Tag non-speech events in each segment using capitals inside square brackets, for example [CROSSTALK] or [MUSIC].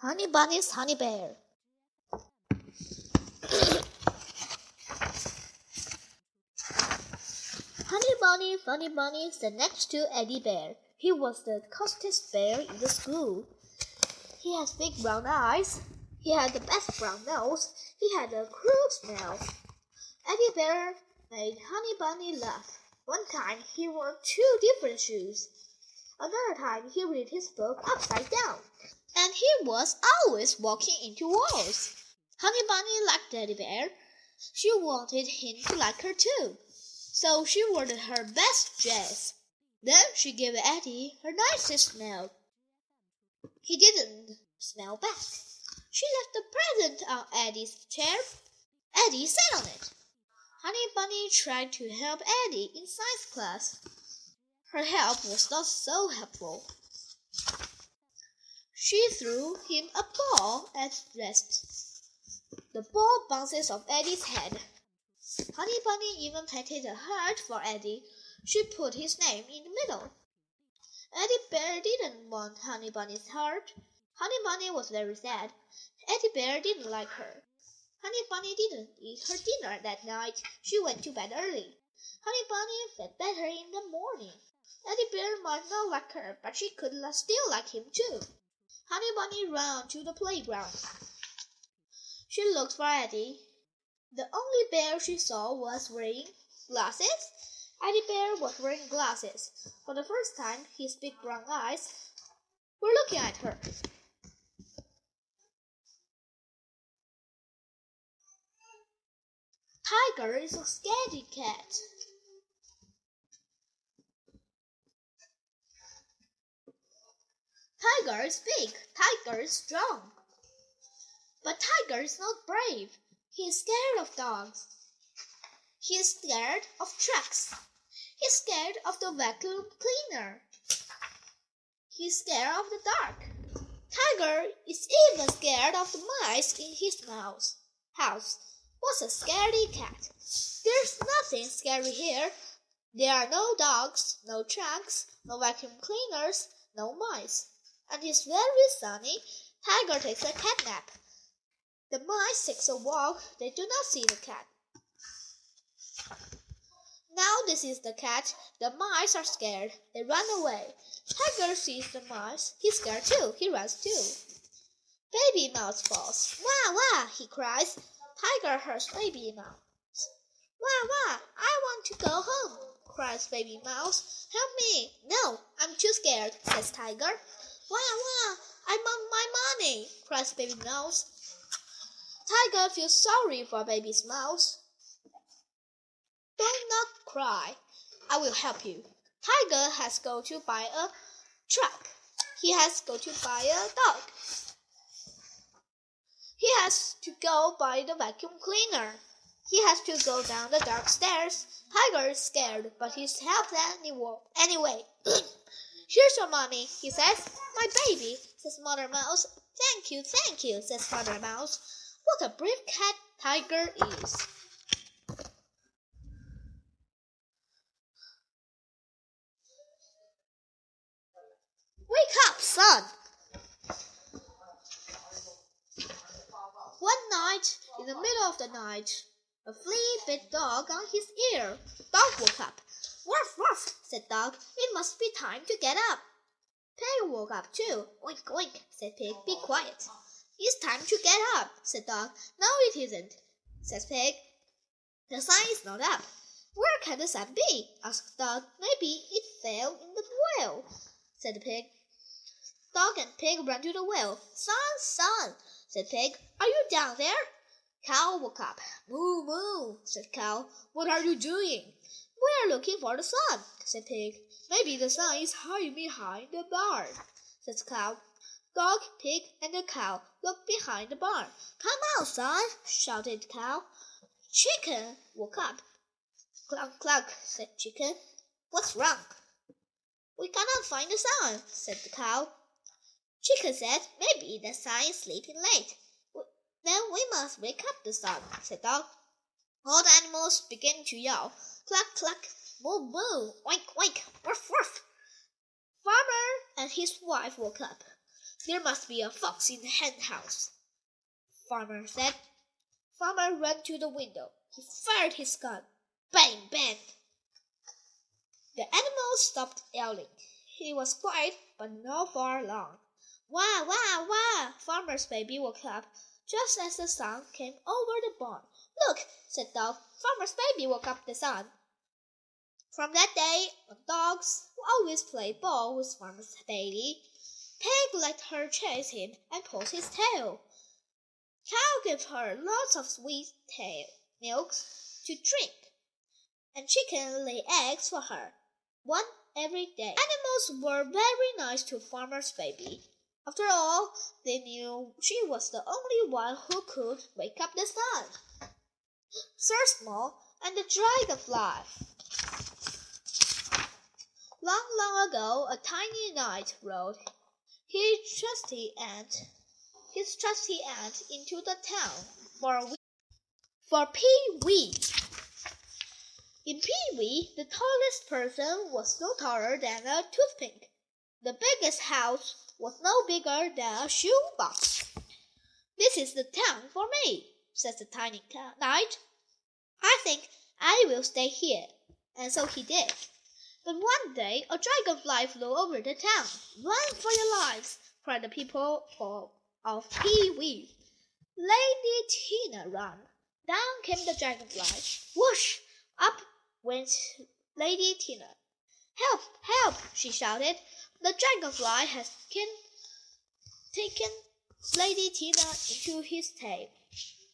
Honey Bunny's Honey Bear. Honey Bunny, Funny Bunny sat next to Eddie Bear. He was the cutest bear in the school. He has big brown eyes. He had the best brown nose. He had a cruel smell. Eddie Bear made Honey Bunny laugh. One time he wore two different shoes. Another time he read his book upside down. And he was always walking into walls. Honey Bunny liked Daddy Bear. She wanted him to like her too. So she wore her best dress. Then she gave Eddie her nicest smell. He didn't smell back. She left the present on Eddie's chair. Eddie sat on it. Honey Bunny tried to help Eddie in science class. Her help was not so helpful. She threw him a ball at rest. The ball bounces off Eddie's head. Honey Bunny even painted a heart for Eddie. She put his name in the middle. Eddie Bear didn't want Honey Bunny's heart. Honey Bunny was very sad. Eddie Bear didn't like her. Honey Bunny didn't eat her dinner that night. She went to bed early. Honey Bunny felt better in the morning. Eddie Bear might not like her, but she could still like him too. Honey Bunny ran to the playground. She looked for Eddie. The only bear she saw was wearing glasses. Eddie Bear was wearing glasses. For the first time, his big brown eyes were looking at her. Tiger is a scaredy cat. Tiger is big. Tiger is strong. But Tiger is not brave. He is scared of dogs. He is scared of trucks. He is scared of the vacuum cleaner. He is scared of the dark. Tiger is even scared of the mice in his mouse house. What's a scaredy cat? There's nothing scary here. There are no dogs, no trucks, no vacuum cleaners, no mice. And it's very sunny. Tiger takes a cat nap. The mice take a walk. They do not see the cat. Now this is the cat. The mice are scared. They run away. Tiger sees the mice. He's scared too. He runs too. Baby Mouse falls. Wah wah, he cries. Tiger hurts Baby Mouse. Wah wah, I want to go home, cries Baby Mouse. Help me. No, I'm too scared, says Tiger. Wah wah, I want my money, cries Baby Mouse. Tiger feels sorry for Baby Mouse. Don't not cry. I will help you. Tiger has go to buy a truck. He has go to buy a dog. He has to go buy the vacuum cleaner. He has to go down the dark stairs. Tiger is scared, but he's helped anyway. [CLEARS THROAT] Here's your money, he says. My baby, says Mother Mouse. Thank you, thank you, says Father Mouse. What a brave cat Tiger is. Wake up, sun! One night, in the middle of the night, a flea bit Dog on his ear. Dog woke up. Woof, woof, said Dog. It must be time to get up. Pig woke up too. Oink, oink, said Pig. Be quiet. It's time to get up, said Dog. No, it isn't, says Pig. The sun is not up. Where can the sun be? asked Dog. Maybe it fell in the well, said the Pig. Dog and Pig ran to the well. Sun, sun, said Pig. Are you down there? Cow woke up. Moo, moo, said Cow. What are you doing? We're looking for the sun, said Pig. Maybe the sun is hiding behind the barn, said Cow. Dog, Pig, and the cow looked behind the barn. Come out, sun, shouted Cow. Chicken woke up. Cluck, cluck, said Chicken. What's wrong? We cannot find the sun, said the cow. Chicken said, Maybe the sun is sleeping late. Then we must wake up the sun, said Dog. All the animals began to yell. Cluck, cluck, moo, moo, oink, oink, woof, woof. Farmer and his wife woke up. There must be a fox in the hen house. Farmer said. Farmer ran to the window. He fired his gun. Bang, bang. The animal stopped yelling. He was quiet, but not for long. Wah, wah, wah! Farmer's baby woke up just as the sun came over the barn. Look, said Dog. Farmer's baby woke up the sun. From that day on, dogs always played ball with Farmer's baby. Pig let her chase him and pull his tail. Cow gave her lots of sweet tail milk to drink, and chicken lay eggs for her, one every day. Animals were very nice to Farmer's baby. After all, they knew she was the only one who could wake up the sun. Sir Small and the Dragonfly. Long, long ago, a tiny knight rode his trusty ant, his trusty ant into the town for for Pee Wee. In Pee Wee, the tallest person was no taller than a toothpick. The biggest house was no bigger than a shoe box. This is the town for me, said the tiny knight. I think I will stay here. And so he did. But one day a dragonfly flew over the town. Run for your lives, cried the people of Pee Wee. Lady Tina ran. Down came the dragonfly. Whoosh! Up went Lady Tina. Help! Help! she shouted. The dragonfly has taken Lady Tina into his tail.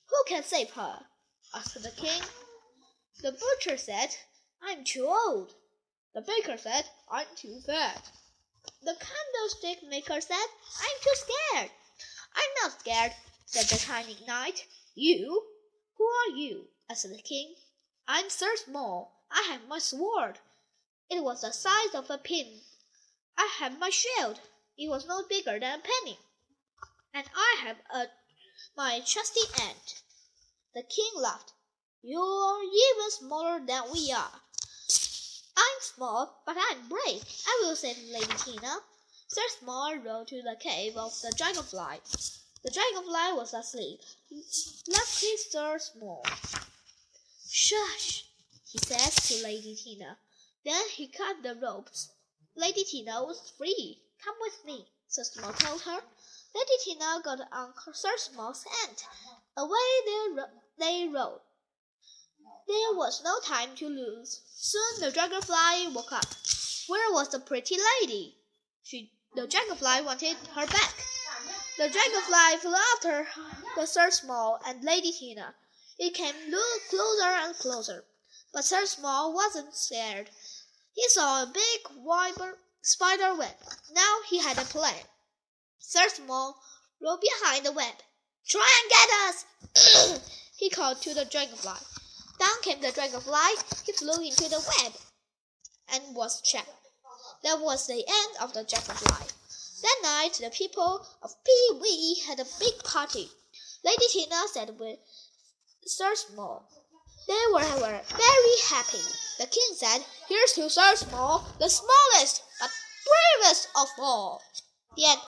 Who can save her? asked the king. The butcher said, I'm too old. The baker said, I'm too fat. The candlestick maker said, I'm too scared. I'm not scared, said the tiny knight. You? Who are you? asked the king. I'm Sir Small. I have my sword. It was the size of a pin. I have my shield. It was no bigger than a penny. And I have a my trusty ant. The king laughed. You're even smaller than we are. I'm small, but I'm brave. I will save Lady Tina. Sir Small rode to the cave of the dragonfly. The dragonfly was asleep. Lucky Sir Small. Shush, he said to Lady Tina. Then he cut the ropes. Lady Tina was free. Come with me, Sir Small told her. Lady Tina got on Sir Small's ant. Away they, ro they rode. There was no time to lose. Soon the dragonfly woke up. Where was the pretty lady? She, the dragonfly wanted her back. The dragonfly flew after the Sir Small and Lady Tina. It came closer and closer, but Sir Small wasn't scared. He saw a big wiper spider web. Now he had a plan. Sir Small rode behind the web. Try and get us! [COUGHS] he called to the dragonfly. Down came the dragonfly. He flew into the web and was trapped. That was the end of the dragonfly. That night, the people of Pee Wee had a big party. Lady Tina said with Sir Small. They were, were very happy. The king said, Here's to Sir Small, the smallest but bravest of all. End.